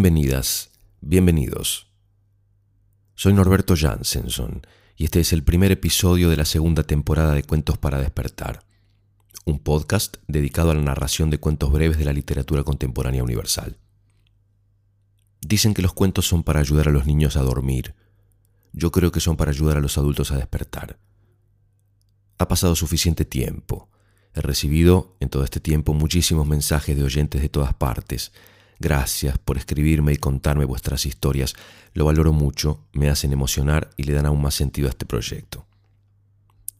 Bienvenidas, bienvenidos. Soy Norberto Jansenson y este es el primer episodio de la segunda temporada de Cuentos para despertar, un podcast dedicado a la narración de cuentos breves de la literatura contemporánea universal. Dicen que los cuentos son para ayudar a los niños a dormir. Yo creo que son para ayudar a los adultos a despertar. Ha pasado suficiente tiempo. He recibido en todo este tiempo muchísimos mensajes de oyentes de todas partes, Gracias por escribirme y contarme vuestras historias. Lo valoro mucho, me hacen emocionar y le dan aún más sentido a este proyecto.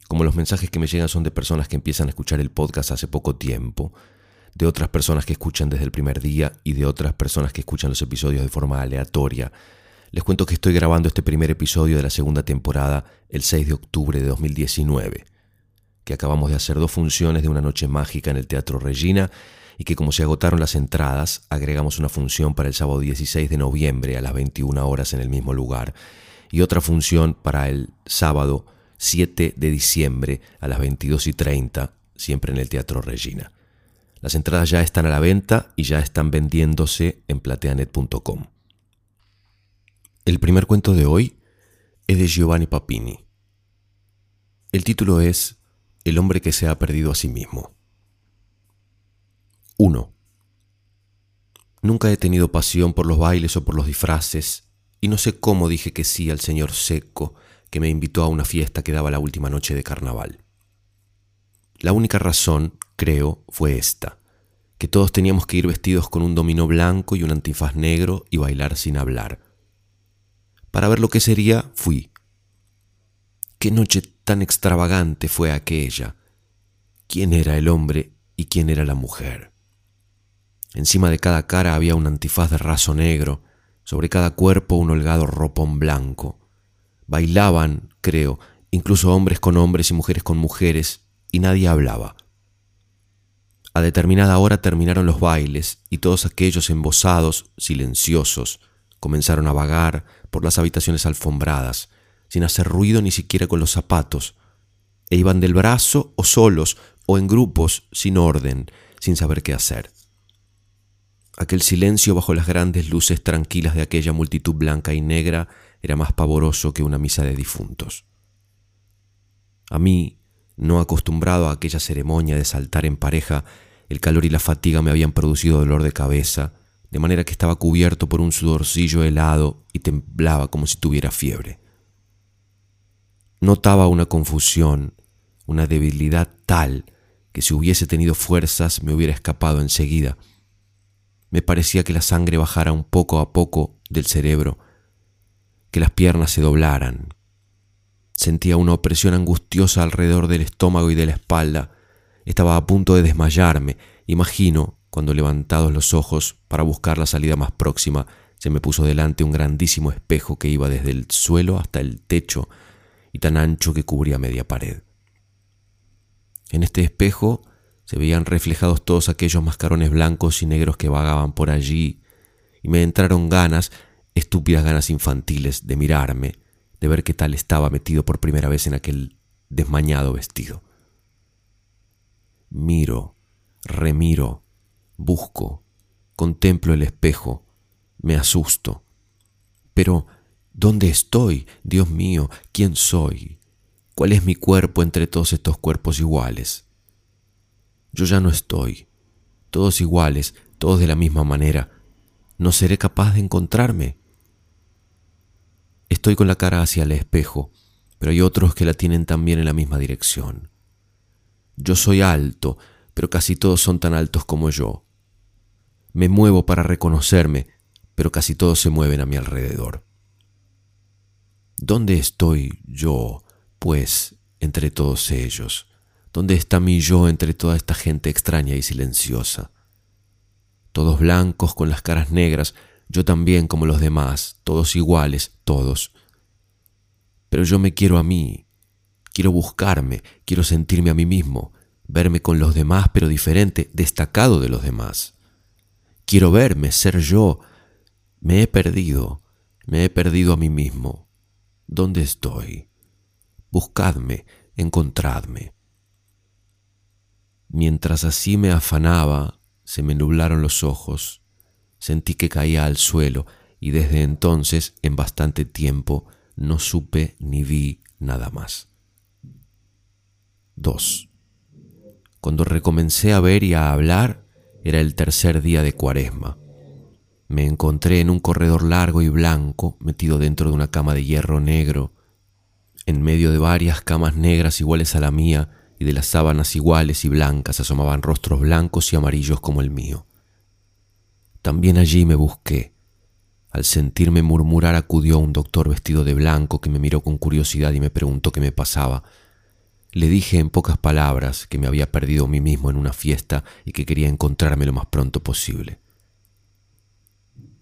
Como los mensajes que me llegan son de personas que empiezan a escuchar el podcast hace poco tiempo, de otras personas que escuchan desde el primer día y de otras personas que escuchan los episodios de forma aleatoria, les cuento que estoy grabando este primer episodio de la segunda temporada el 6 de octubre de 2019, que acabamos de hacer dos funciones de una noche mágica en el Teatro Regina y que como se agotaron las entradas, agregamos una función para el sábado 16 de noviembre a las 21 horas en el mismo lugar y otra función para el sábado 7 de diciembre a las 22 y 30, siempre en el Teatro Regina. Las entradas ya están a la venta y ya están vendiéndose en plateanet.com. El primer cuento de hoy es de Giovanni Papini. El título es El hombre que se ha perdido a sí mismo. 1. Nunca he tenido pasión por los bailes o por los disfraces, y no sé cómo dije que sí al señor Seco, que me invitó a una fiesta que daba la última noche de carnaval. La única razón, creo, fue esta, que todos teníamos que ir vestidos con un dominó blanco y un antifaz negro y bailar sin hablar. Para ver lo que sería, fui. Qué noche tan extravagante fue aquella. ¿Quién era el hombre y quién era la mujer? Encima de cada cara había un antifaz de raso negro, sobre cada cuerpo un holgado ropón blanco. Bailaban, creo, incluso hombres con hombres y mujeres con mujeres, y nadie hablaba. A determinada hora terminaron los bailes y todos aquellos embosados, silenciosos, comenzaron a vagar por las habitaciones alfombradas, sin hacer ruido ni siquiera con los zapatos, e iban del brazo o solos o en grupos, sin orden, sin saber qué hacer. Aquel silencio bajo las grandes luces tranquilas de aquella multitud blanca y negra era más pavoroso que una misa de difuntos. A mí, no acostumbrado a aquella ceremonia de saltar en pareja, el calor y la fatiga me habían producido dolor de cabeza, de manera que estaba cubierto por un sudorcillo helado y temblaba como si tuviera fiebre. Notaba una confusión, una debilidad tal que si hubiese tenido fuerzas me hubiera escapado enseguida, me parecía que la sangre bajara un poco a poco del cerebro, que las piernas se doblaran. Sentía una opresión angustiosa alrededor del estómago y de la espalda. Estaba a punto de desmayarme. Imagino, cuando levantados los ojos para buscar la salida más próxima, se me puso delante un grandísimo espejo que iba desde el suelo hasta el techo y tan ancho que cubría media pared. En este espejo se veían reflejados todos aquellos mascarones blancos y negros que vagaban por allí, y me entraron ganas, estúpidas ganas infantiles, de mirarme, de ver qué tal estaba metido por primera vez en aquel desmañado vestido. Miro, remiro, busco, contemplo el espejo, me asusto. Pero, ¿dónde estoy? Dios mío, ¿quién soy? ¿Cuál es mi cuerpo entre todos estos cuerpos iguales? Yo ya no estoy. Todos iguales, todos de la misma manera. ¿No seré capaz de encontrarme? Estoy con la cara hacia el espejo, pero hay otros que la tienen también en la misma dirección. Yo soy alto, pero casi todos son tan altos como yo. Me muevo para reconocerme, pero casi todos se mueven a mi alrededor. ¿Dónde estoy yo, pues, entre todos ellos? ¿Dónde está mi yo entre toda esta gente extraña y silenciosa? Todos blancos con las caras negras, yo también como los demás, todos iguales, todos. Pero yo me quiero a mí, quiero buscarme, quiero sentirme a mí mismo, verme con los demás pero diferente, destacado de los demás. Quiero verme, ser yo. Me he perdido, me he perdido a mí mismo. ¿Dónde estoy? Buscadme, encontradme. Mientras así me afanaba, se me nublaron los ojos sentí que caía al suelo y desde entonces, en bastante tiempo, no supe ni vi nada más. 2. Cuando recomencé a ver y a hablar, era el tercer día de cuaresma. Me encontré en un corredor largo y blanco, metido dentro de una cama de hierro negro, en medio de varias camas negras iguales a la mía y de las sábanas iguales y blancas asomaban rostros blancos y amarillos como el mío. También allí me busqué. Al sentirme murmurar acudió un doctor vestido de blanco que me miró con curiosidad y me preguntó qué me pasaba. Le dije en pocas palabras que me había perdido a mí mismo en una fiesta y que quería encontrarme lo más pronto posible.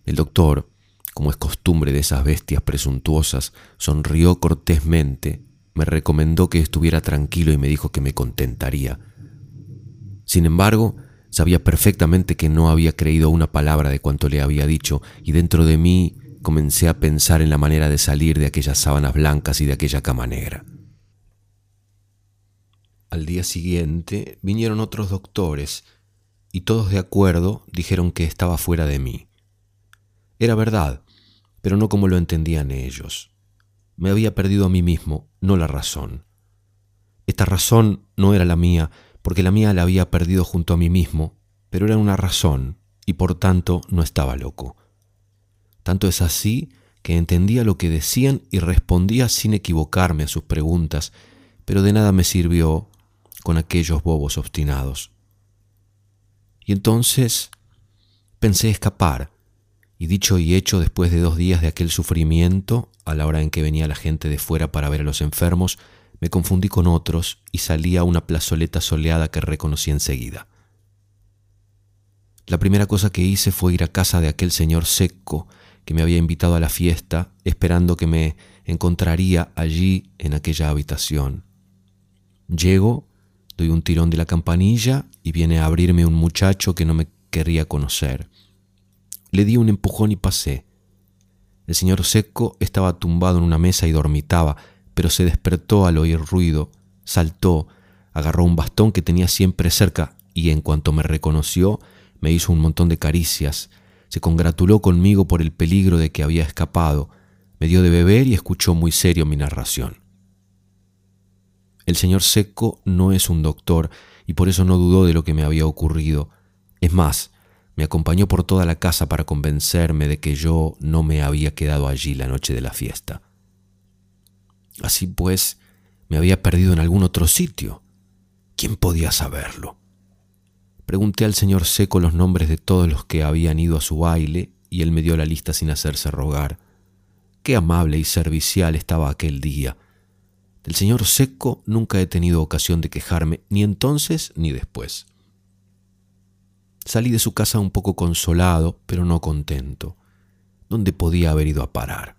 El doctor, como es costumbre de esas bestias presuntuosas, sonrió cortésmente, me recomendó que estuviera tranquilo y me dijo que me contentaría. Sin embargo, sabía perfectamente que no había creído una palabra de cuanto le había dicho, y dentro de mí comencé a pensar en la manera de salir de aquellas sábanas blancas y de aquella cama negra. Al día siguiente vinieron otros doctores y todos de acuerdo dijeron que estaba fuera de mí. Era verdad, pero no como lo entendían ellos. Me había perdido a mí mismo, no la razón. Esta razón no era la mía, porque la mía la había perdido junto a mí mismo, pero era una razón, y por tanto no estaba loco. Tanto es así que entendía lo que decían y respondía sin equivocarme a sus preguntas, pero de nada me sirvió con aquellos bobos obstinados. Y entonces pensé escapar, y dicho y hecho después de dos días de aquel sufrimiento, a la hora en que venía la gente de fuera para ver a los enfermos, me confundí con otros y salí a una plazoleta soleada que reconocí enseguida. La primera cosa que hice fue ir a casa de aquel señor seco que me había invitado a la fiesta, esperando que me encontraría allí en aquella habitación. Llego Doy un tirón de la campanilla y viene a abrirme un muchacho que no me querría conocer. Le di un empujón y pasé. El señor Seco estaba tumbado en una mesa y dormitaba, pero se despertó al oír ruido, saltó, agarró un bastón que tenía siempre cerca y en cuanto me reconoció me hizo un montón de caricias, se congratuló conmigo por el peligro de que había escapado, me dio de beber y escuchó muy serio mi narración. El señor Seco no es un doctor y por eso no dudó de lo que me había ocurrido. Es más, me acompañó por toda la casa para convencerme de que yo no me había quedado allí la noche de la fiesta. Así pues, me había perdido en algún otro sitio. ¿Quién podía saberlo? Pregunté al señor Seco los nombres de todos los que habían ido a su baile y él me dio la lista sin hacerse rogar. Qué amable y servicial estaba aquel día. Del señor Seco nunca he tenido ocasión de quejarme, ni entonces ni después. Salí de su casa un poco consolado, pero no contento. ¿Dónde podía haber ido a parar?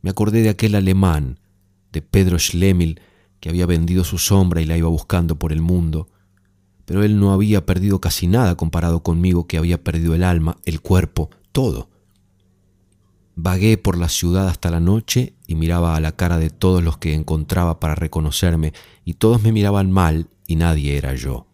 Me acordé de aquel alemán, de Pedro Schlemil, que había vendido su sombra y la iba buscando por el mundo, pero él no había perdido casi nada comparado conmigo que había perdido el alma, el cuerpo, todo. Vagué por la ciudad hasta la noche y miraba a la cara de todos los que encontraba para reconocerme, y todos me miraban mal y nadie era yo.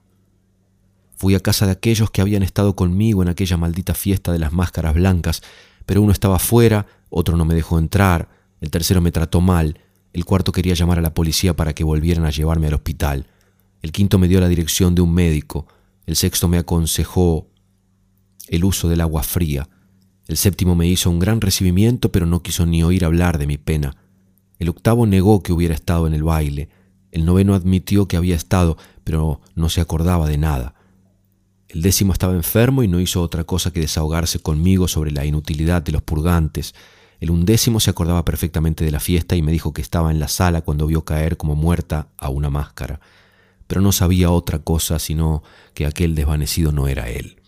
Fui a casa de aquellos que habían estado conmigo en aquella maldita fiesta de las máscaras blancas, pero uno estaba fuera, otro no me dejó entrar, el tercero me trató mal, el cuarto quería llamar a la policía para que volvieran a llevarme al hospital, el quinto me dio la dirección de un médico, el sexto me aconsejó el uso del agua fría, el séptimo me hizo un gran recibimiento, pero no quiso ni oír hablar de mi pena. El octavo negó que hubiera estado en el baile. El noveno admitió que había estado, pero no se acordaba de nada. El décimo estaba enfermo y no hizo otra cosa que desahogarse conmigo sobre la inutilidad de los purgantes. El undécimo se acordaba perfectamente de la fiesta y me dijo que estaba en la sala cuando vio caer como muerta a una máscara, pero no sabía otra cosa sino que aquel desvanecido no era él.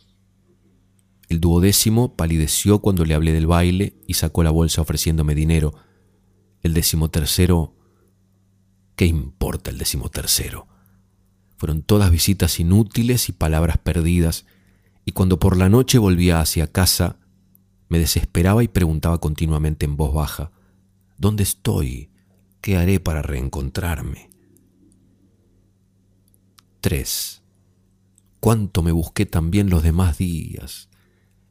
El duodécimo palideció cuando le hablé del baile y sacó la bolsa ofreciéndome dinero. El decimotercero... ¿Qué importa el decimotercero? Fueron todas visitas inútiles y palabras perdidas, y cuando por la noche volvía hacia casa, me desesperaba y preguntaba continuamente en voz baja, ¿Dónde estoy? ¿Qué haré para reencontrarme? 3. Cuánto me busqué también los demás días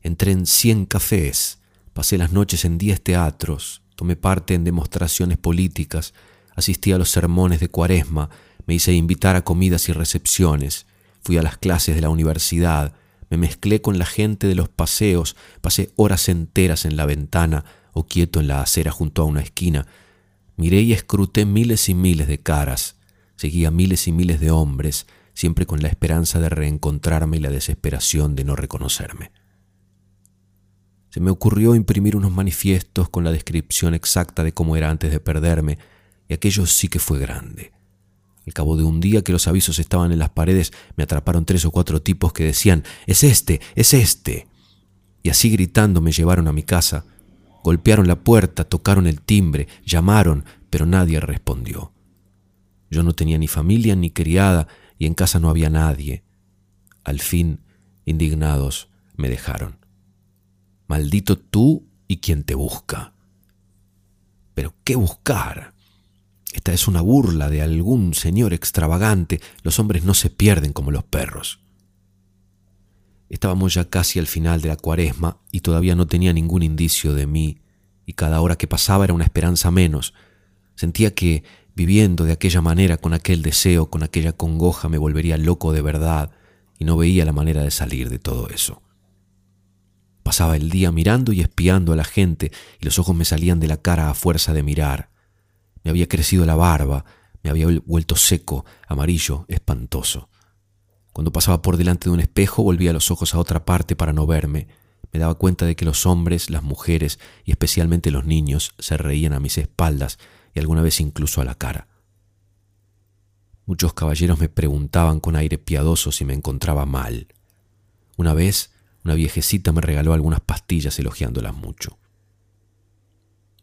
Entré en cien cafés, pasé las noches en diez teatros, tomé parte en demostraciones políticas, asistí a los sermones de cuaresma, me hice invitar a comidas y recepciones, fui a las clases de la universidad, me mezclé con la gente de los paseos, pasé horas enteras en la ventana o quieto en la acera junto a una esquina, miré y escruté miles y miles de caras, seguía miles y miles de hombres, siempre con la esperanza de reencontrarme y la desesperación de no reconocerme. Se me ocurrió imprimir unos manifiestos con la descripción exacta de cómo era antes de perderme, y aquello sí que fue grande. Al cabo de un día que los avisos estaban en las paredes, me atraparon tres o cuatro tipos que decían, es este, es este. Y así gritando me llevaron a mi casa. Golpearon la puerta, tocaron el timbre, llamaron, pero nadie respondió. Yo no tenía ni familia ni criada y en casa no había nadie. Al fin, indignados, me dejaron. Maldito tú y quien te busca. Pero ¿qué buscar? Esta es una burla de algún señor extravagante. Los hombres no se pierden como los perros. Estábamos ya casi al final de la cuaresma y todavía no tenía ningún indicio de mí, y cada hora que pasaba era una esperanza menos. Sentía que, viviendo de aquella manera, con aquel deseo, con aquella congoja, me volvería loco de verdad, y no veía la manera de salir de todo eso. Pasaba el día mirando y espiando a la gente y los ojos me salían de la cara a fuerza de mirar. Me había crecido la barba, me había vuelto seco, amarillo, espantoso. Cuando pasaba por delante de un espejo volvía los ojos a otra parte para no verme. Me daba cuenta de que los hombres, las mujeres y especialmente los niños se reían a mis espaldas y alguna vez incluso a la cara. Muchos caballeros me preguntaban con aire piadoso si me encontraba mal. Una vez una viejecita me regaló algunas pastillas elogiándolas mucho.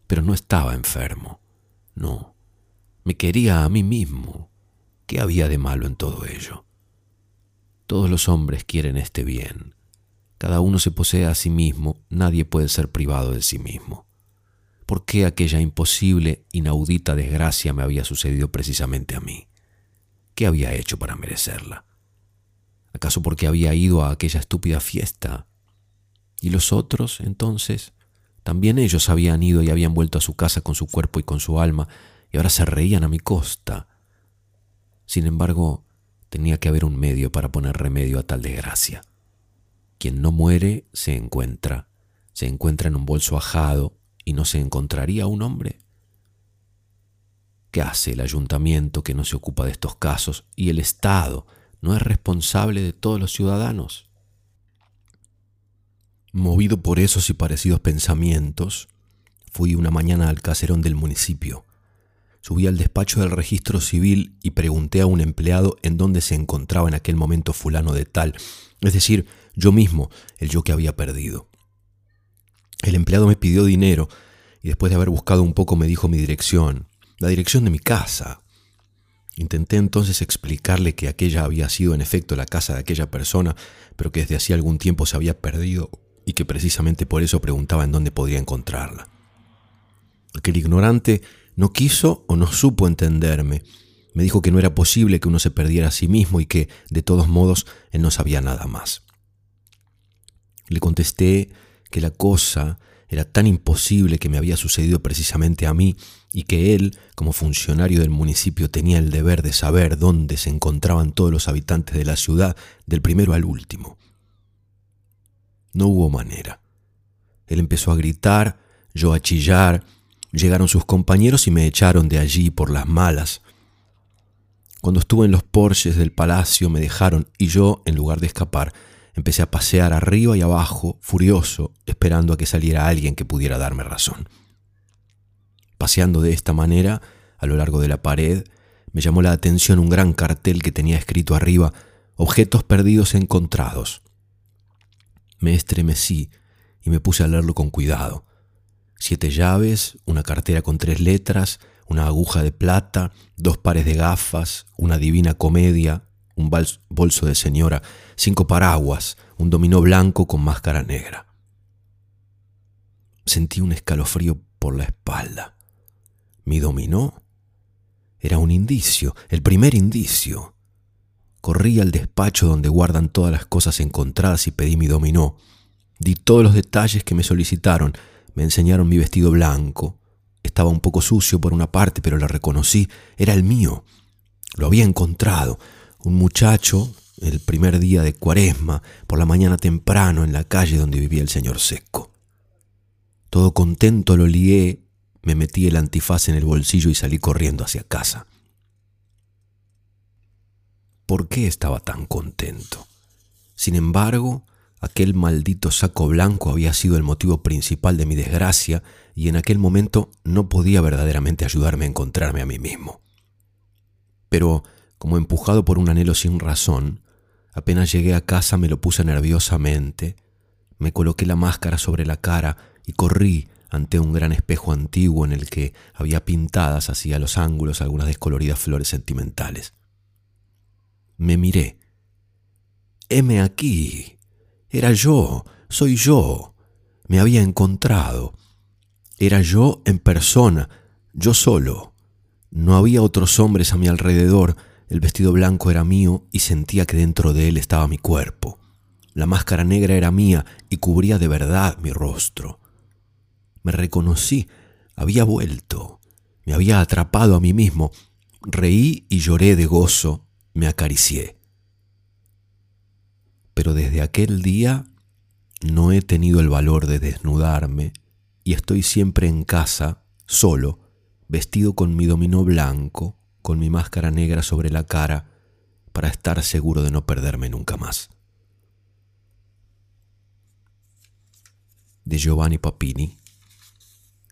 Pero no estaba enfermo, no. Me quería a mí mismo. ¿Qué había de malo en todo ello? Todos los hombres quieren este bien. Cada uno se posee a sí mismo, nadie puede ser privado de sí mismo. ¿Por qué aquella imposible, inaudita desgracia me había sucedido precisamente a mí? ¿Qué había hecho para merecerla? ¿Acaso porque había ido a aquella estúpida fiesta? ¿Y los otros, entonces? También ellos habían ido y habían vuelto a su casa con su cuerpo y con su alma, y ahora se reían a mi costa. Sin embargo, tenía que haber un medio para poner remedio a tal desgracia. Quien no muere se encuentra, se encuentra en un bolso ajado y no se encontraría un hombre. ¿Qué hace el ayuntamiento que no se ocupa de estos casos y el Estado no es responsable de todos los ciudadanos. Movido por esos y parecidos pensamientos, fui una mañana al caserón del municipio. Subí al despacho del registro civil y pregunté a un empleado en dónde se encontraba en aquel momento fulano de tal, es decir, yo mismo, el yo que había perdido. El empleado me pidió dinero y después de haber buscado un poco me dijo mi dirección, la dirección de mi casa, Intenté entonces explicarle que aquella había sido en efecto la casa de aquella persona, pero que desde hacía algún tiempo se había perdido y que precisamente por eso preguntaba en dónde podría encontrarla. Aquel ignorante no quiso o no supo entenderme. Me dijo que no era posible que uno se perdiera a sí mismo y que, de todos modos, él no sabía nada más. Le contesté que la cosa era tan imposible que me había sucedido precisamente a mí y que él, como funcionario del municipio, tenía el deber de saber dónde se encontraban todos los habitantes de la ciudad, del primero al último. No hubo manera. Él empezó a gritar, yo a chillar, llegaron sus compañeros y me echaron de allí por las malas. Cuando estuve en los porches del palacio me dejaron y yo, en lugar de escapar, Empecé a pasear arriba y abajo, furioso, esperando a que saliera alguien que pudiera darme razón. Paseando de esta manera, a lo largo de la pared, me llamó la atención un gran cartel que tenía escrito arriba Objetos perdidos encontrados. Me estremecí y me puse a leerlo con cuidado. Siete llaves, una cartera con tres letras, una aguja de plata, dos pares de gafas, una divina comedia, un bolso de señora, cinco paraguas, un dominó blanco con máscara negra. Sentí un escalofrío por la espalda. Mi dominó era un indicio, el primer indicio. Corrí al despacho donde guardan todas las cosas encontradas y pedí mi dominó. Di todos los detalles que me solicitaron. Me enseñaron mi vestido blanco. Estaba un poco sucio por una parte, pero lo reconocí. Era el mío. Lo había encontrado. Un muchacho, el primer día de cuaresma, por la mañana temprano, en la calle donde vivía el señor Seco. Todo contento lo lié, me metí el antifaz en el bolsillo y salí corriendo hacia casa. ¿Por qué estaba tan contento? Sin embargo, aquel maldito saco blanco había sido el motivo principal de mi desgracia y en aquel momento no podía verdaderamente ayudarme a encontrarme a mí mismo. Pero, como empujado por un anhelo sin razón, apenas llegué a casa me lo puse nerviosamente, me coloqué la máscara sobre la cara y corrí ante un gran espejo antiguo en el que había pintadas hacia los ángulos algunas descoloridas flores sentimentales. Me miré. Heme aquí. Era yo, soy yo. Me había encontrado. Era yo en persona, yo solo. No había otros hombres a mi alrededor, el vestido blanco era mío y sentía que dentro de él estaba mi cuerpo. La máscara negra era mía y cubría de verdad mi rostro. Me reconocí, había vuelto, me había atrapado a mí mismo, reí y lloré de gozo, me acaricié. Pero desde aquel día no he tenido el valor de desnudarme y estoy siempre en casa, solo, vestido con mi dominó blanco, con mi máscara negra sobre la cara, para estar seguro de no perderme nunca más. De Giovanni Papini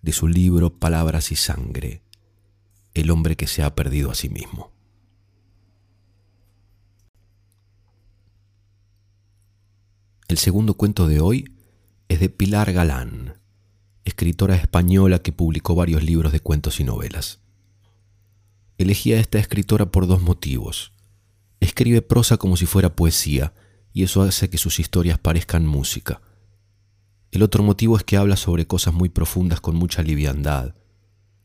de su libro Palabras y Sangre, El hombre que se ha perdido a sí mismo. El segundo cuento de hoy es de Pilar Galán, escritora española que publicó varios libros de cuentos y novelas. Elegí a esta escritora por dos motivos. Escribe prosa como si fuera poesía, y eso hace que sus historias parezcan música. El otro motivo es que habla sobre cosas muy profundas con mucha liviandad.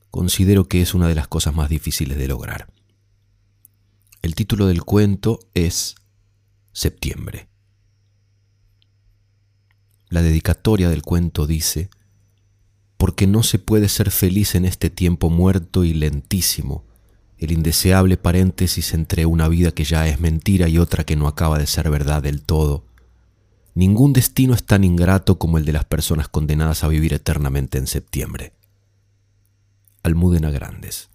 Considero que es una de las cosas más difíciles de lograr. El título del cuento es Septiembre. La dedicatoria del cuento dice, porque no se puede ser feliz en este tiempo muerto y lentísimo, el indeseable paréntesis entre una vida que ya es mentira y otra que no acaba de ser verdad del todo, Ningún destino es tan ingrato como el de las personas condenadas a vivir eternamente en septiembre. Almudena Grandes.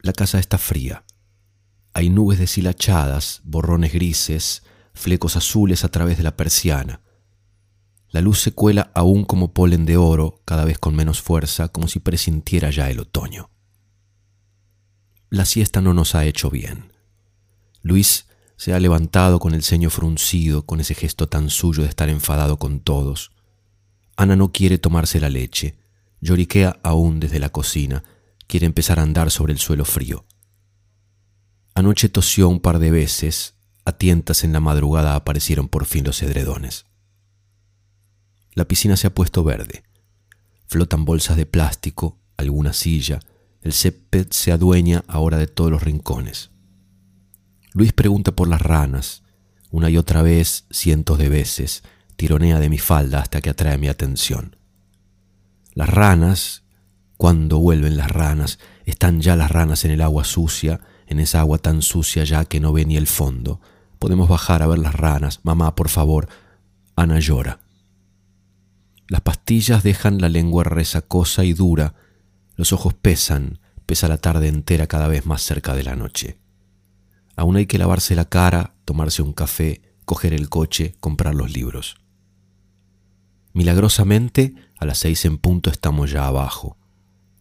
La casa está fría. Hay nubes deshilachadas, borrones grises, flecos azules a través de la persiana. La luz se cuela aún como polen de oro, cada vez con menos fuerza, como si presintiera ya el otoño. La siesta no nos ha hecho bien. Luis se ha levantado con el ceño fruncido, con ese gesto tan suyo de estar enfadado con todos. Ana no quiere tomarse la leche, lloriquea aún desde la cocina, quiere empezar a andar sobre el suelo frío. Anoche tosió un par de veces, a tientas en la madrugada aparecieron por fin los edredones. La piscina se ha puesto verde. Flotan bolsas de plástico, alguna silla, el césped se adueña ahora de todos los rincones. Luis pregunta por las ranas, una y otra vez, cientos de veces, tironea de mi falda hasta que atrae mi atención. Las ranas, cuando vuelven las ranas, están ya las ranas en el agua sucia, en esa agua tan sucia ya que no ve ni el fondo. Podemos bajar a ver las ranas. Mamá, por favor. Ana llora. Las pastillas dejan la lengua resacosa y dura. Los ojos pesan, pesa la tarde entera cada vez más cerca de la noche. Aún hay que lavarse la cara, tomarse un café, coger el coche, comprar los libros. Milagrosamente, a las seis en punto estamos ya abajo.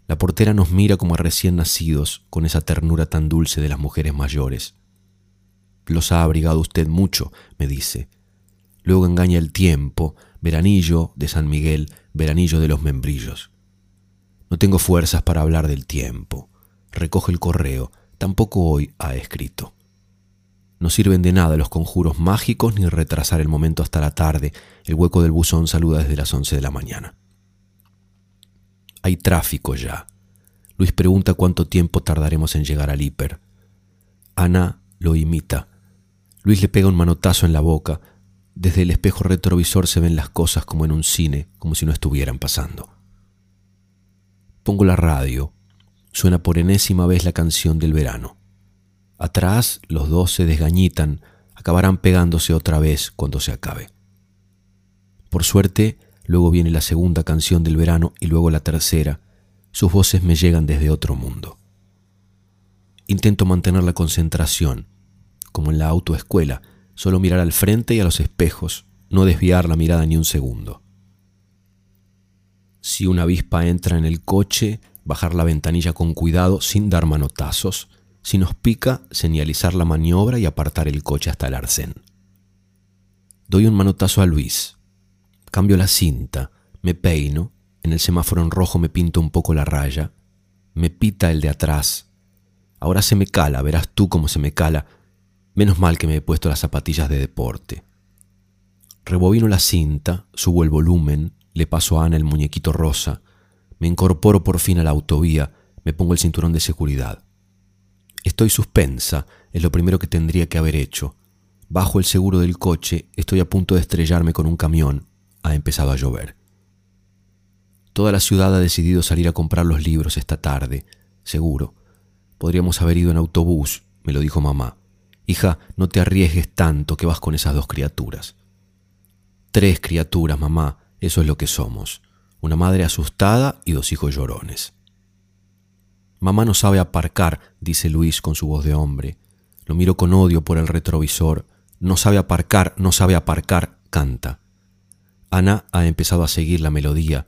La portera nos mira como a recién nacidos, con esa ternura tan dulce de las mujeres mayores. Los ha abrigado usted mucho, me dice. Luego engaña el tiempo, veranillo de San Miguel, veranillo de los membrillos. No tengo fuerzas para hablar del tiempo. Recoge el correo, tampoco hoy ha escrito. No sirven de nada los conjuros mágicos ni retrasar el momento hasta la tarde. El hueco del buzón saluda desde las once de la mañana. Hay tráfico ya. Luis pregunta cuánto tiempo tardaremos en llegar al hiper. Ana lo imita. Luis le pega un manotazo en la boca. Desde el espejo retrovisor se ven las cosas como en un cine, como si no estuvieran pasando. Pongo la radio. Suena por enésima vez la canción del verano. Atrás los dos se desgañitan, acabarán pegándose otra vez cuando se acabe. Por suerte, luego viene la segunda canción del verano y luego la tercera. Sus voces me llegan desde otro mundo. Intento mantener la concentración, como en la autoescuela, solo mirar al frente y a los espejos, no desviar la mirada ni un segundo. Si una avispa entra en el coche, bajar la ventanilla con cuidado sin dar manotazos. Si nos pica, señalizar la maniobra y apartar el coche hasta el arcén. Doy un manotazo a Luis. Cambio la cinta, me peino, en el semáforo en rojo me pinto un poco la raya, me pita el de atrás. Ahora se me cala, verás tú cómo se me cala. Menos mal que me he puesto las zapatillas de deporte. Rebobino la cinta, subo el volumen, le paso a Ana el muñequito rosa, me incorporo por fin a la autovía, me pongo el cinturón de seguridad. Estoy suspensa, es lo primero que tendría que haber hecho. Bajo el seguro del coche, estoy a punto de estrellarme con un camión, ha empezado a llover. Toda la ciudad ha decidido salir a comprar los libros esta tarde, seguro. Podríamos haber ido en autobús, me lo dijo mamá. Hija, no te arriesgues tanto que vas con esas dos criaturas. Tres criaturas, mamá, eso es lo que somos. Una madre asustada y dos hijos llorones. Mamá no sabe aparcar, dice Luis con su voz de hombre. Lo miro con odio por el retrovisor. No sabe aparcar, no sabe aparcar, canta. Ana ha empezado a seguir la melodía.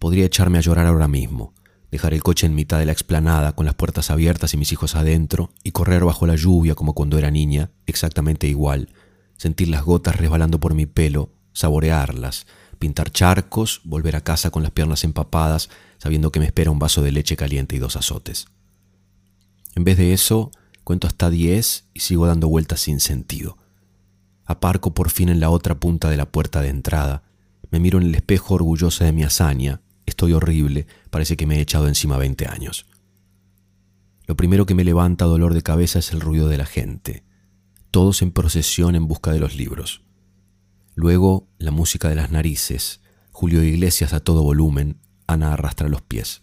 Podría echarme a llorar ahora mismo, dejar el coche en mitad de la explanada con las puertas abiertas y mis hijos adentro y correr bajo la lluvia como cuando era niña, exactamente igual, sentir las gotas resbalando por mi pelo, saborearlas, pintar charcos, volver a casa con las piernas empapadas, sabiendo que me espera un vaso de leche caliente y dos azotes. En vez de eso, cuento hasta diez y sigo dando vueltas sin sentido. Aparco por fin en la otra punta de la puerta de entrada, me miro en el espejo orgullosa de mi hazaña. Estoy horrible, parece que me he echado encima 20 años. Lo primero que me levanta dolor de cabeza es el ruido de la gente, todos en procesión en busca de los libros. Luego la música de las narices, Julio Iglesias a todo volumen, Ana arrastra los pies.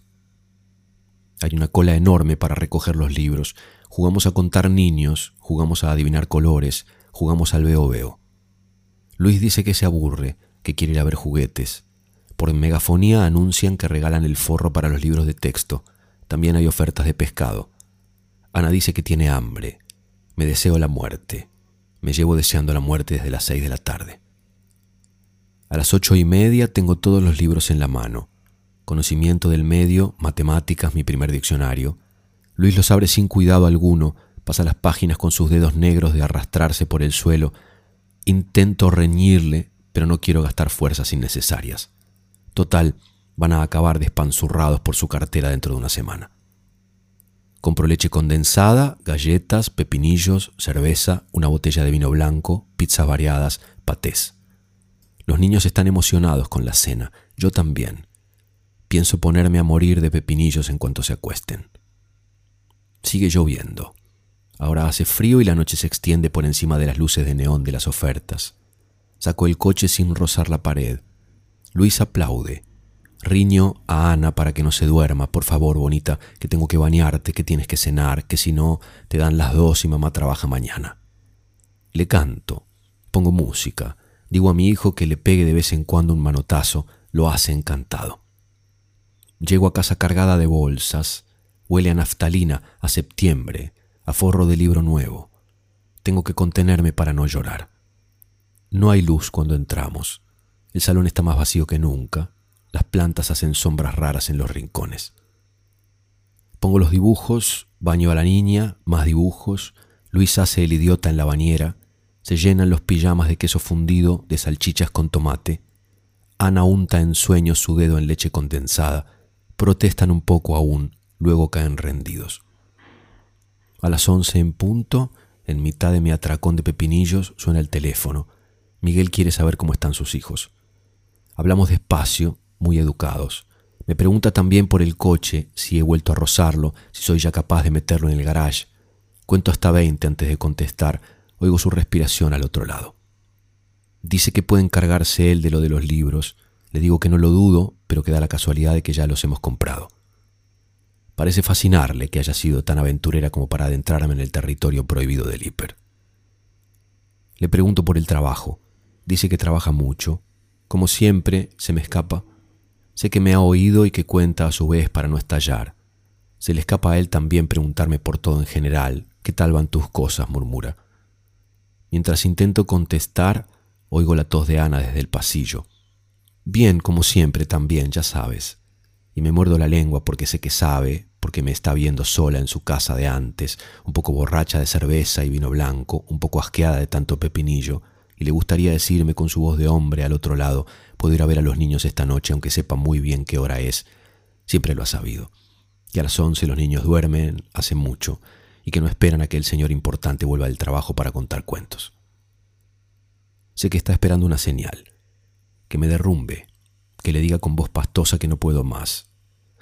Hay una cola enorme para recoger los libros. Jugamos a contar niños, jugamos a adivinar colores, jugamos al veo veo. Luis dice que se aburre, que quiere ir a ver juguetes. Por megafonía anuncian que regalan el forro para los libros de texto. También hay ofertas de pescado. Ana dice que tiene hambre. Me deseo la muerte. Me llevo deseando la muerte desde las seis de la tarde. A las ocho y media tengo todos los libros en la mano. Conocimiento del medio, matemáticas, mi primer diccionario. Luis los abre sin cuidado alguno, pasa las páginas con sus dedos negros de arrastrarse por el suelo. Intento reñirle, pero no quiero gastar fuerzas innecesarias. Total, van a acabar despanzurrados por su cartera dentro de una semana. Compro leche condensada, galletas, pepinillos, cerveza, una botella de vino blanco, pizzas variadas, patés. Los niños están emocionados con la cena, yo también. Pienso ponerme a morir de pepinillos en cuanto se acuesten. Sigue lloviendo. Ahora hace frío y la noche se extiende por encima de las luces de neón de las ofertas. Sacó el coche sin rozar la pared. Luis aplaude. Riño a Ana para que no se duerma. Por favor, bonita, que tengo que bañarte, que tienes que cenar, que si no, te dan las dos y mamá trabaja mañana. Le canto, pongo música, digo a mi hijo que le pegue de vez en cuando un manotazo, lo hace encantado. Llego a casa cargada de bolsas, huele a naftalina, a septiembre, a forro de libro nuevo. Tengo que contenerme para no llorar. No hay luz cuando entramos. El salón está más vacío que nunca. Las plantas hacen sombras raras en los rincones. Pongo los dibujos, baño a la niña, más dibujos. Luis hace el idiota en la bañera. Se llenan los pijamas de queso fundido, de salchichas con tomate. Ana unta en sueños su dedo en leche condensada. Protestan un poco aún, luego caen rendidos. A las once en punto, en mitad de mi atracón de pepinillos, suena el teléfono. Miguel quiere saber cómo están sus hijos. Hablamos despacio, muy educados. Me pregunta también por el coche, si he vuelto a rozarlo, si soy ya capaz de meterlo en el garage. Cuento hasta veinte antes de contestar. Oigo su respiración al otro lado. Dice que puede encargarse él de lo de los libros. Le digo que no lo dudo, pero que da la casualidad de que ya los hemos comprado. Parece fascinarle que haya sido tan aventurera como para adentrarme en el territorio prohibido del hiper. Le pregunto por el trabajo. Dice que trabaja mucho. Como siempre, se me escapa. Sé que me ha oído y que cuenta a su vez para no estallar. Se le escapa a él también preguntarme por todo en general. ¿Qué tal van tus cosas? murmura. Mientras intento contestar, oigo la tos de Ana desde el pasillo. Bien, como siempre, también, ya sabes. Y me muerdo la lengua porque sé que sabe, porque me está viendo sola en su casa de antes, un poco borracha de cerveza y vino blanco, un poco asqueada de tanto pepinillo, y le gustaría decirme con su voz de hombre al otro lado, ir a ver a los niños esta noche aunque sepa muy bien qué hora es. Siempre lo ha sabido. Que a las once los niños duermen hace mucho y que no esperan a que el señor importante vuelva del trabajo para contar cuentos. Sé que está esperando una señal, que me derrumbe, que le diga con voz pastosa que no puedo más,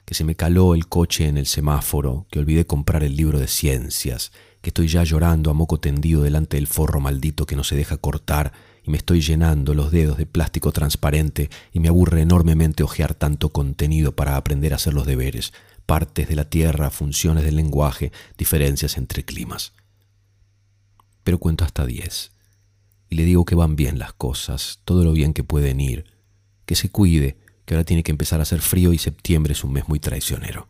que se me caló el coche en el semáforo, que olvidé comprar el libro de ciencias, que estoy ya llorando a moco tendido delante del forro maldito que no se deja cortar y me estoy llenando los dedos de plástico transparente y me aburre enormemente hojear tanto contenido para aprender a hacer los deberes, partes de la tierra, funciones del lenguaje, diferencias entre climas. Pero cuento hasta diez y le digo que van bien las cosas, todo lo bien que pueden ir, que se cuide, que ahora tiene que empezar a hacer frío y septiembre es un mes muy traicionero.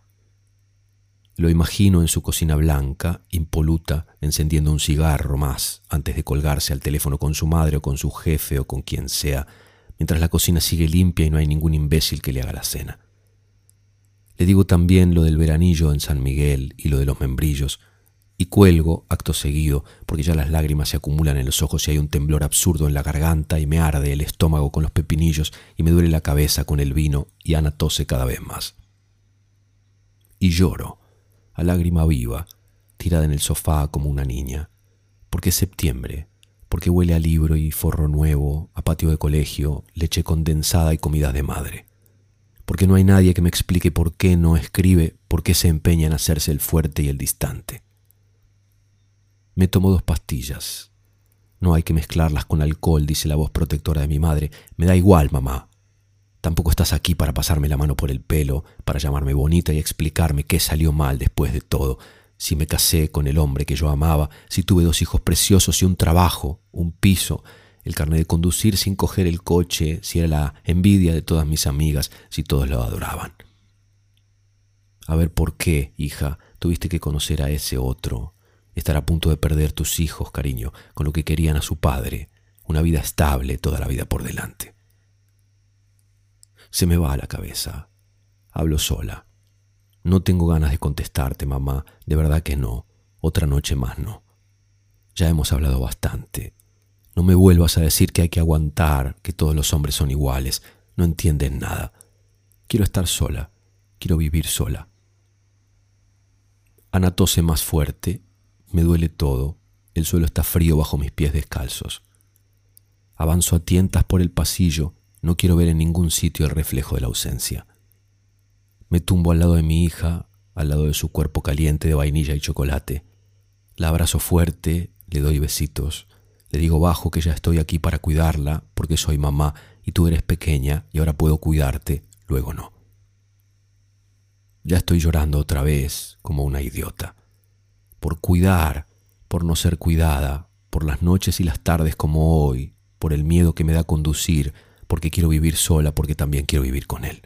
Lo imagino en su cocina blanca, impoluta, encendiendo un cigarro más antes de colgarse al teléfono con su madre o con su jefe o con quien sea, mientras la cocina sigue limpia y no hay ningún imbécil que le haga la cena. Le digo también lo del veranillo en San Miguel y lo de los membrillos, y cuelgo acto seguido, porque ya las lágrimas se acumulan en los ojos y hay un temblor absurdo en la garganta y me arde el estómago con los pepinillos y me duele la cabeza con el vino y Ana tose cada vez más. Y lloro, a lágrima viva, tirada en el sofá como una niña, porque es septiembre, porque huele a libro y forro nuevo, a patio de colegio, leche condensada y comida de madre porque no hay nadie que me explique por qué no escribe, por qué se empeña en hacerse el fuerte y el distante. Me tomo dos pastillas. No hay que mezclarlas con alcohol, dice la voz protectora de mi madre. Me da igual, mamá. Tampoco estás aquí para pasarme la mano por el pelo, para llamarme bonita y explicarme qué salió mal después de todo. Si me casé con el hombre que yo amaba, si tuve dos hijos preciosos y un trabajo, un piso, el carnet de conducir sin coger el coche, si era la envidia de todas mis amigas, si todos lo adoraban. A ver por qué, hija, tuviste que conocer a ese otro, estar a punto de perder tus hijos, cariño, con lo que querían a su padre, una vida estable toda la vida por delante. Se me va a la cabeza. Hablo sola. No tengo ganas de contestarte, mamá, de verdad que no. Otra noche más no. Ya hemos hablado bastante. No me vuelvas a decir que hay que aguantar, que todos los hombres son iguales. No entienden nada. Quiero estar sola. Quiero vivir sola. Ana tose más fuerte me duele todo. El suelo está frío bajo mis pies descalzos. Avanzo a tientas por el pasillo. No quiero ver en ningún sitio el reflejo de la ausencia. Me tumbo al lado de mi hija, al lado de su cuerpo caliente de vainilla y chocolate. La abrazo fuerte, le doy besitos. Le digo bajo que ya estoy aquí para cuidarla, porque soy mamá y tú eres pequeña y ahora puedo cuidarte, luego no. Ya estoy llorando otra vez, como una idiota por cuidar, por no ser cuidada, por las noches y las tardes como hoy, por el miedo que me da conducir, porque quiero vivir sola, porque también quiero vivir con él.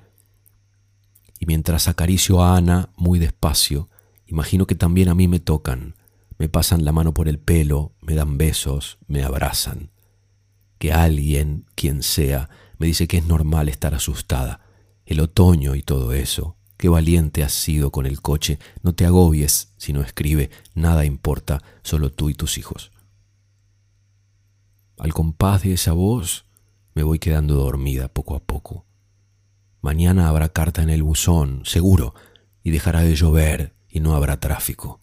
Y mientras acaricio a Ana muy despacio, imagino que también a mí me tocan, me pasan la mano por el pelo, me dan besos, me abrazan. Que alguien, quien sea, me dice que es normal estar asustada, el otoño y todo eso, Qué valiente has sido con el coche. No te agobies si no escribe. Nada importa, solo tú y tus hijos. Al compás de esa voz me voy quedando dormida poco a poco. Mañana habrá carta en el buzón, seguro, y dejará de llover y no habrá tráfico.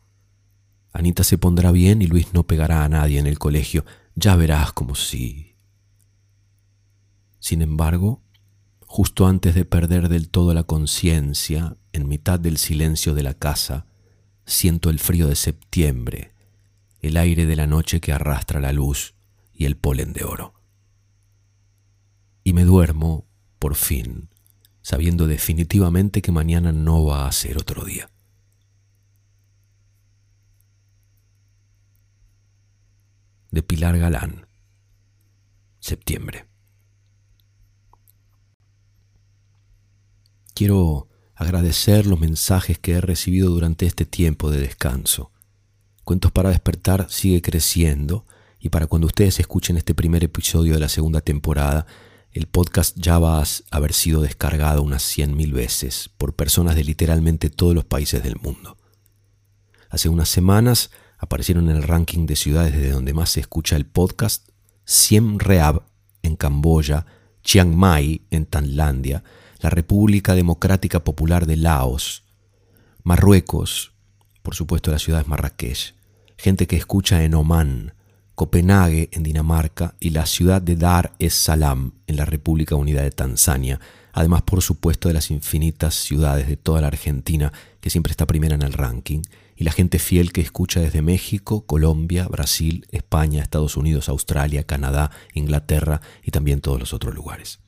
Anita se pondrá bien y Luis no pegará a nadie en el colegio. Ya verás como sí. Sin embargo, Justo antes de perder del todo la conciencia, en mitad del silencio de la casa, siento el frío de septiembre, el aire de la noche que arrastra la luz y el polen de oro. Y me duermo, por fin, sabiendo definitivamente que mañana no va a ser otro día. De Pilar Galán, septiembre. Quiero agradecer los mensajes que he recibido durante este tiempo de descanso. Cuentos para despertar sigue creciendo y para cuando ustedes escuchen este primer episodio de la segunda temporada, el podcast ya va a haber sido descargado unas 100.000 veces por personas de literalmente todos los países del mundo. Hace unas semanas aparecieron en el ranking de ciudades desde donde más se escucha el podcast Siem Reap en Camboya, Chiang Mai en Tailandia, la República Democrática Popular de Laos, Marruecos, por supuesto la ciudad es Marrakech, gente que escucha en Omán, Copenhague en Dinamarca y la ciudad de Dar es Salaam en la República Unida de Tanzania, además por supuesto de las infinitas ciudades de toda la Argentina que siempre está primera en el ranking, y la gente fiel que escucha desde México, Colombia, Brasil, España, Estados Unidos, Australia, Canadá, Inglaterra y también todos los otros lugares.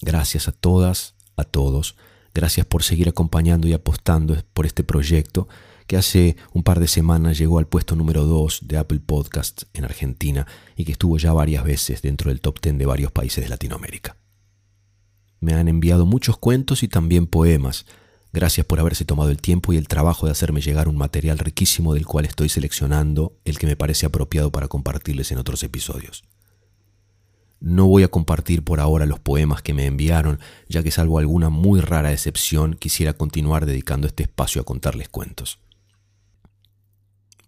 Gracias a todas, a todos. Gracias por seguir acompañando y apostando por este proyecto que hace un par de semanas llegó al puesto número 2 de Apple Podcasts en Argentina y que estuvo ya varias veces dentro del top 10 de varios países de Latinoamérica. Me han enviado muchos cuentos y también poemas. Gracias por haberse tomado el tiempo y el trabajo de hacerme llegar un material riquísimo del cual estoy seleccionando el que me parece apropiado para compartirles en otros episodios. No voy a compartir por ahora los poemas que me enviaron, ya que salvo alguna muy rara excepción, quisiera continuar dedicando este espacio a contarles cuentos.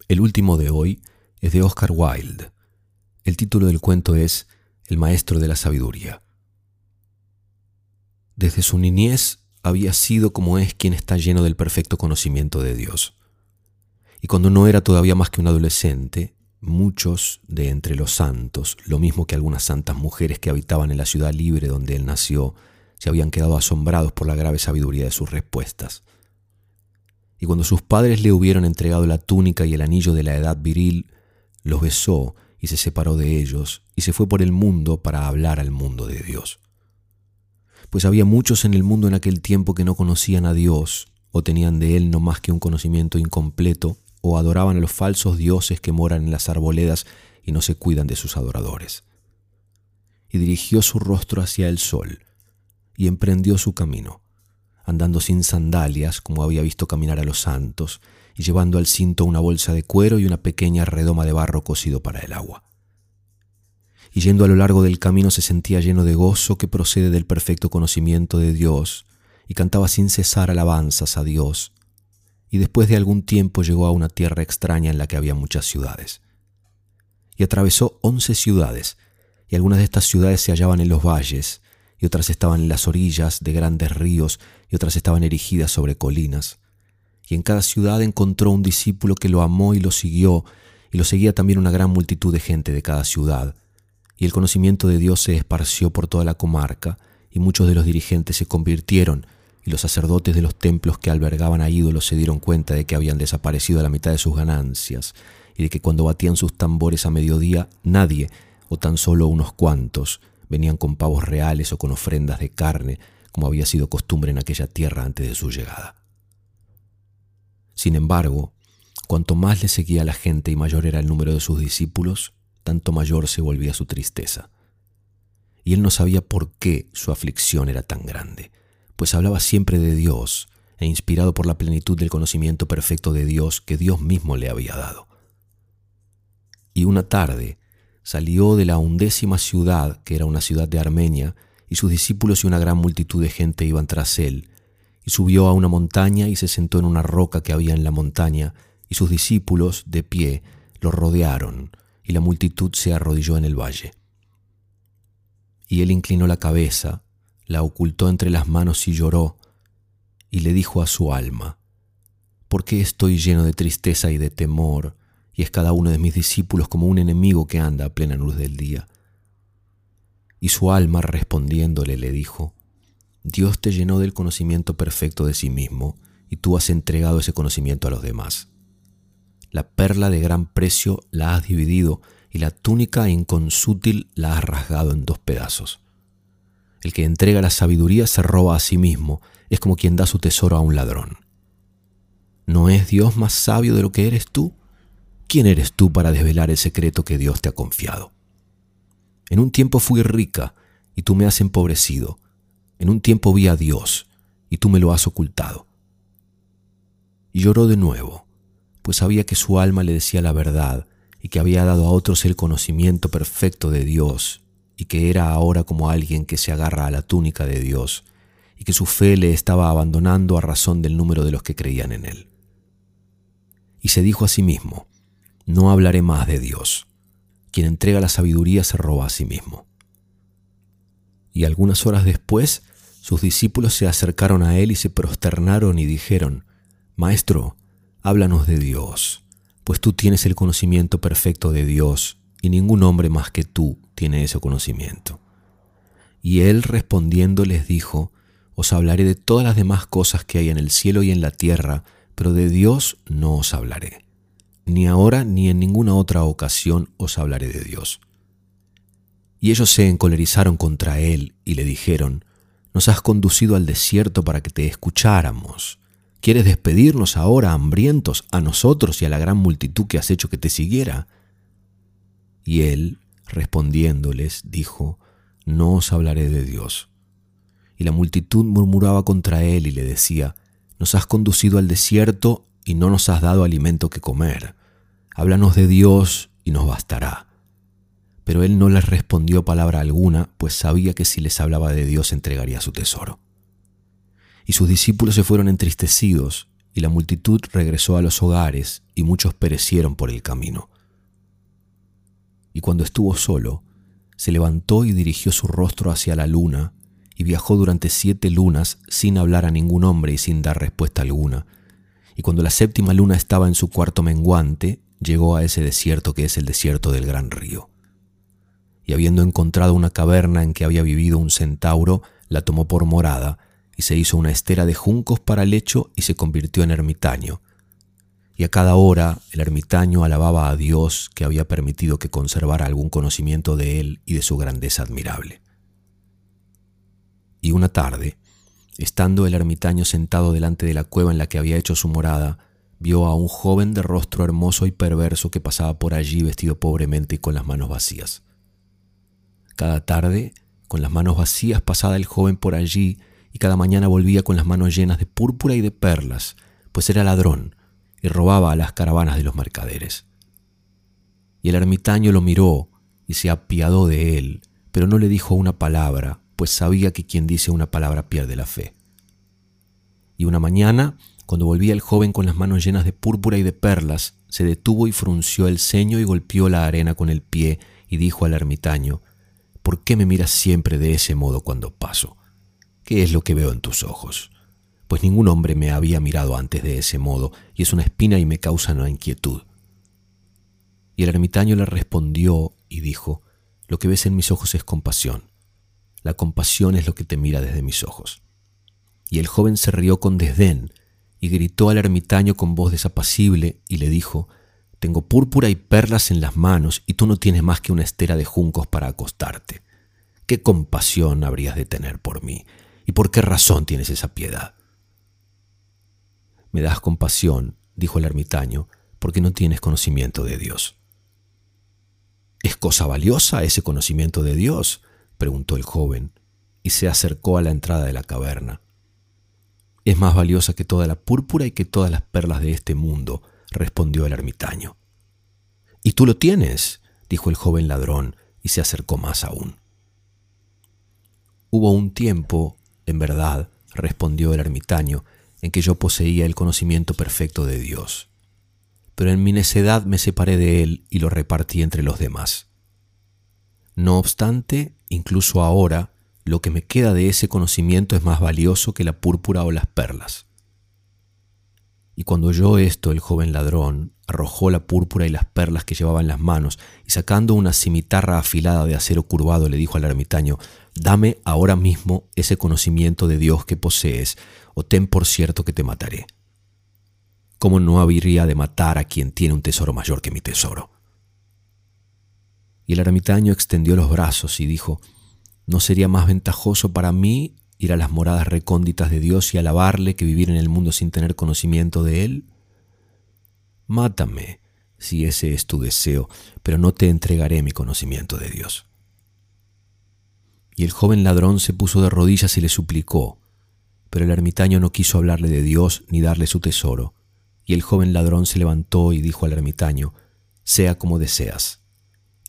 El último de hoy es de Oscar Wilde. El título del cuento es El Maestro de la Sabiduría. Desde su niñez había sido como es quien está lleno del perfecto conocimiento de Dios. Y cuando no era todavía más que un adolescente, Muchos de entre los santos, lo mismo que algunas santas mujeres que habitaban en la ciudad libre donde él nació, se habían quedado asombrados por la grave sabiduría de sus respuestas. Y cuando sus padres le hubieron entregado la túnica y el anillo de la edad viril, los besó y se separó de ellos y se fue por el mundo para hablar al mundo de Dios. Pues había muchos en el mundo en aquel tiempo que no conocían a Dios o tenían de él no más que un conocimiento incompleto o adoraban a los falsos dioses que moran en las arboledas y no se cuidan de sus adoradores. Y dirigió su rostro hacia el sol y emprendió su camino, andando sin sandalias como había visto caminar a los santos, y llevando al cinto una bolsa de cuero y una pequeña redoma de barro cocido para el agua. Y yendo a lo largo del camino se sentía lleno de gozo que procede del perfecto conocimiento de Dios, y cantaba sin cesar alabanzas a Dios, y después de algún tiempo llegó a una tierra extraña en la que había muchas ciudades. Y atravesó once ciudades, y algunas de estas ciudades se hallaban en los valles, y otras estaban en las orillas de grandes ríos, y otras estaban erigidas sobre colinas. Y en cada ciudad encontró un discípulo que lo amó y lo siguió, y lo seguía también una gran multitud de gente de cada ciudad. Y el conocimiento de Dios se esparció por toda la comarca, y muchos de los dirigentes se convirtieron, y los sacerdotes de los templos que albergaban a ídolos se dieron cuenta de que habían desaparecido la mitad de sus ganancias y de que cuando batían sus tambores a mediodía nadie, o tan solo unos cuantos, venían con pavos reales o con ofrendas de carne, como había sido costumbre en aquella tierra antes de su llegada. Sin embargo, cuanto más le seguía la gente y mayor era el número de sus discípulos, tanto mayor se volvía su tristeza. Y él no sabía por qué su aflicción era tan grande pues hablaba siempre de Dios e inspirado por la plenitud del conocimiento perfecto de Dios que Dios mismo le había dado. Y una tarde salió de la undécima ciudad, que era una ciudad de Armenia, y sus discípulos y una gran multitud de gente iban tras él, y subió a una montaña y se sentó en una roca que había en la montaña, y sus discípulos, de pie, lo rodearon, y la multitud se arrodilló en el valle. Y él inclinó la cabeza, la ocultó entre las manos y lloró, y le dijo a su alma, ¿por qué estoy lleno de tristeza y de temor, y es cada uno de mis discípulos como un enemigo que anda a plena luz del día? Y su alma respondiéndole le dijo, Dios te llenó del conocimiento perfecto de sí mismo, y tú has entregado ese conocimiento a los demás. La perla de gran precio la has dividido, y la túnica inconsútil la has rasgado en dos pedazos El que entrega la sabiduría se roba a sí mismo, es como quien da su tesoro a un ladrón. ¿No es Dios más sabio de lo que eres tú? ¿Quién eres tú para desvelar el secreto que Dios te ha confiado? En un tiempo fui rica y tú me has empobrecido. En un tiempo vi a Dios y tú me lo has ocultado. Y lloró de nuevo, pues sabía que su alma le decía la verdad y que había dado a otros el conocimiento perfecto de Dios y que era ahora como alguien que se agarra a la túnica de Dios y que su fe le estaba abandonando a razón del número de los que creían en él. Y se dijo a sí mismo, no hablaré más de Dios. Quien entrega la sabiduría se roba a sí mismo. Y algunas horas después, sus discípulos se acercaron a él y se prosternaron y dijeron, Maestro, háblanos de Dios, pues tú tienes el conocimiento perfecto de Dios, y ningún hombre más que tú tiene ese conocimiento. Y él respondiendo les dijo, os hablaré de todas las demás cosas que hay en el cielo y en la tierra, pero de Dios no os hablaré. Ni ahora ni en ninguna otra ocasión os hablaré de Dios. Y ellos se encolerizaron contra él y le dijeron, Nos has conducido al desierto para que te escucháramos. ¿Quieres despedirnos ahora, hambrientos, a nosotros y a la gran multitud que has hecho que te siguiera? Y él, respondiéndoles, dijo, No os hablaré de Dios y la multitud murmuraba contra él y le decía, Nos has conducido al desierto y no nos has dado alimento que comer. Háblanos de Dios y nos bastará. Pero él no les respondió palabra alguna, pues sabía que si les hablaba de Dios entregaría su tesoro. Y sus discípulos se fueron entristecidos, y la multitud regresó a los hogares, y muchos perecieron por el camino. Y cuando estuvo solo, se levantó y dirigió su rostro hacia la luna, y viajó durante siete lunas sin hablar a ningún hombre y sin dar respuesta alguna. Y cuando la séptima luna estaba en su cuarto menguante, llegó a ese desierto que es el desierto del gran río. Y habiendo encontrado una caverna en que había vivido un centauro, la tomó por morada, y se hizo una estera de juncos para lecho y se convirtió en ermitaño. Y a cada hora el ermitaño alababa a Dios que había permitido que conservara algún conocimiento de él y de su grandeza admirable. Y una tarde, estando el ermitaño sentado delante de la cueva en la que había hecho su morada, vio a un joven de rostro hermoso y perverso que pasaba por allí vestido pobremente y con las manos vacías. Cada tarde, con las manos vacías, pasaba el joven por allí y cada mañana volvía con las manos llenas de púrpura y de perlas, pues era ladrón y robaba a las caravanas de los mercaderes. Y el ermitaño lo miró y se apiadó de él, pero no le dijo una palabra, pues sabía que quien dice una palabra pierde la fe. Y una mañana, cuando volvía el joven con las manos llenas de púrpura y de perlas, se detuvo y frunció el ceño y golpeó la arena con el pie y dijo al ermitaño, ¿Por qué me miras siempre de ese modo cuando paso? ¿Qué es lo que veo en tus ojos? Pues ningún hombre me había mirado antes de ese modo, y es una espina y me causa una inquietud. Y el ermitaño le respondió y dijo, Lo que ves en mis ojos es compasión la compasión es lo que te mira desde mis ojos. Y el joven se rió con desdén y gritó al ermitaño con voz desapacible y le dijo, Tengo púrpura y perlas en las manos y tú no tienes más que una estera de juncos para acostarte. ¿Qué compasión habrías de tener por mí? ¿Y por qué razón tienes esa piedad? Me das compasión, dijo el ermitaño, porque no tienes conocimiento de Dios. ¿Es cosa valiosa ese conocimiento de Dios? preguntó el joven, y se acercó a la entrada de la caverna. Es más valiosa que toda la púrpura y que todas las perlas de este mundo, respondió el ermitaño. Y tú lo tienes, dijo el joven ladrón, y se acercó más aún. Hubo un tiempo, en verdad, respondió el ermitaño, en que yo poseía el conocimiento perfecto de Dios. Pero en mi necedad me separé de él y lo repartí entre los demás. No obstante, incluso ahora, lo que me queda de ese conocimiento es más valioso que la púrpura o las perlas. Y cuando oyó esto, el joven ladrón arrojó la púrpura y las perlas que llevaba en las manos, y sacando una cimitarra afilada de acero curvado, le dijo al ermitaño, Dame ahora mismo ese conocimiento de Dios que posees, o ten por cierto que te mataré. ¿Cómo no habría de matar a quien tiene un tesoro mayor que mi tesoro? Y el ermitaño extendió los brazos y dijo, ¿No sería más ventajoso para mí ir a las moradas recónditas de Dios y alabarle que vivir en el mundo sin tener conocimiento de Él? Mátame, si ese es tu deseo, pero no te entregaré mi conocimiento de Dios. Y el joven ladrón se puso de rodillas y le suplicó, pero el ermitaño no quiso hablarle de Dios ni darle su tesoro. Y el joven ladrón se levantó y dijo al ermitaño, sea como deseas.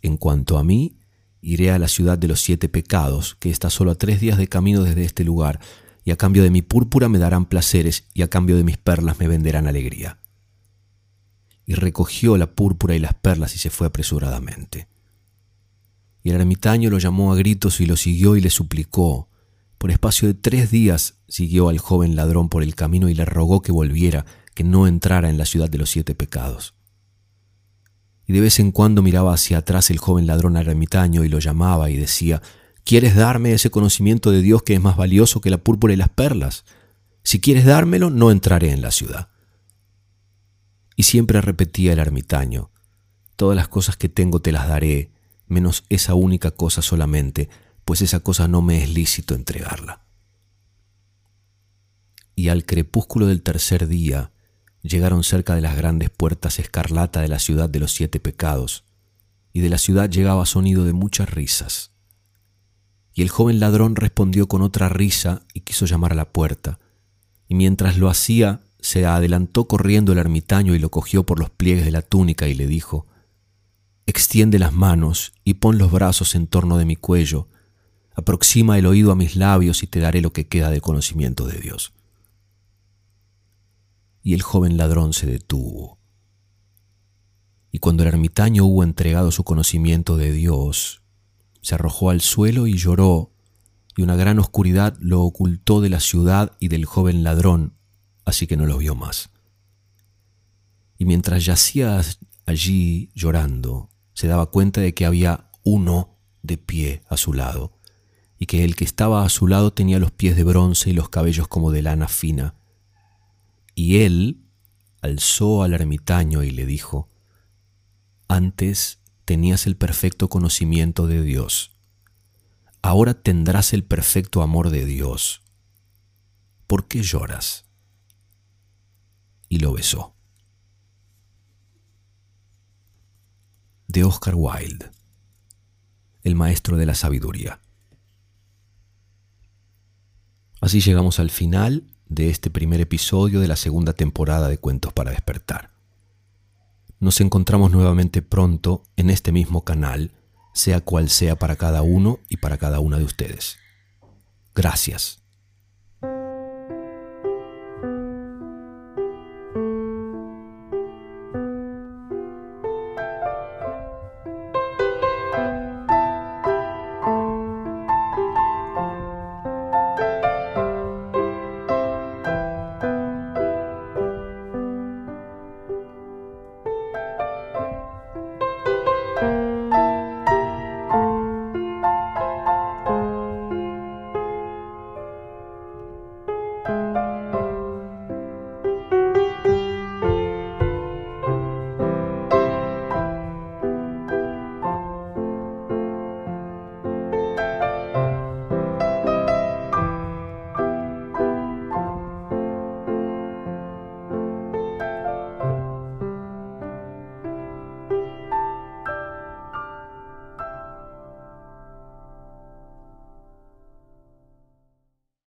En cuanto a mí, iré a la ciudad de los siete pecados, que está solo a tres días de camino desde este lugar, y a cambio de mi púrpura me darán placeres, y a cambio de mis perlas me venderán alegría. Y recogió la púrpura y las perlas y se fue apresuradamente. Y el ermitaño lo llamó a gritos y lo siguió y le suplicó. Por espacio de tres días siguió al joven ladrón por el camino y le rogó que volviera, que no entrara en la ciudad de los siete pecados y de vez en cuando miraba hacia atrás el joven ladrón ermitaño y lo llamaba y decía, ¿Quieres darme ese conocimiento de Dios que es más valioso que la púrpura y las perlas? Si quieres dármelo, no entraré en la ciudad. Y siempre repetía el ermitaño, Todas las cosas que tengo te las daré, menos esa única cosa solamente, pues esa cosa no me es lícito entregarla. Y al crepúsculo del tercer día, llegaron cerca de las grandes puertas escarlata de la ciudad de los siete pecados, y de la ciudad llegaba sonido de muchas risas. Y el joven ladrón respondió con otra risa y quiso llamar a la puerta, y mientras lo hacía, se adelantó corriendo el ermitaño y lo cogió por los pliegues de la túnica y le dijo, Extiende las manos y pon los brazos en torno de mi cuello, aproxima el oído a mis labios y te daré lo que queda de conocimiento de Dios y el joven ladrón se detuvo. Y cuando el ermitaño hubo entregado su conocimiento de Dios, se arrojó al suelo y lloró, y una gran oscuridad lo ocultó de la ciudad y del joven ladrón, así que no lo vio más. Y mientras yacía allí llorando, se daba cuenta de que había uno de pie a su lado, y que el que estaba a su lado tenía los pies de bronce y los cabellos como de lana fina, y él alzó al ermitaño y le dijo, Antes tenías el perfecto conocimiento de Dios, ahora tendrás el perfecto amor de Dios. ¿Por qué lloras? Y lo besó. De Oscar Wilde, el maestro de la sabiduría. Así llegamos al final de este primer episodio de la segunda temporada de Cuentos para despertar. Nos encontramos nuevamente pronto en este mismo canal, sea cual sea para cada uno y para cada una de ustedes. Gracias.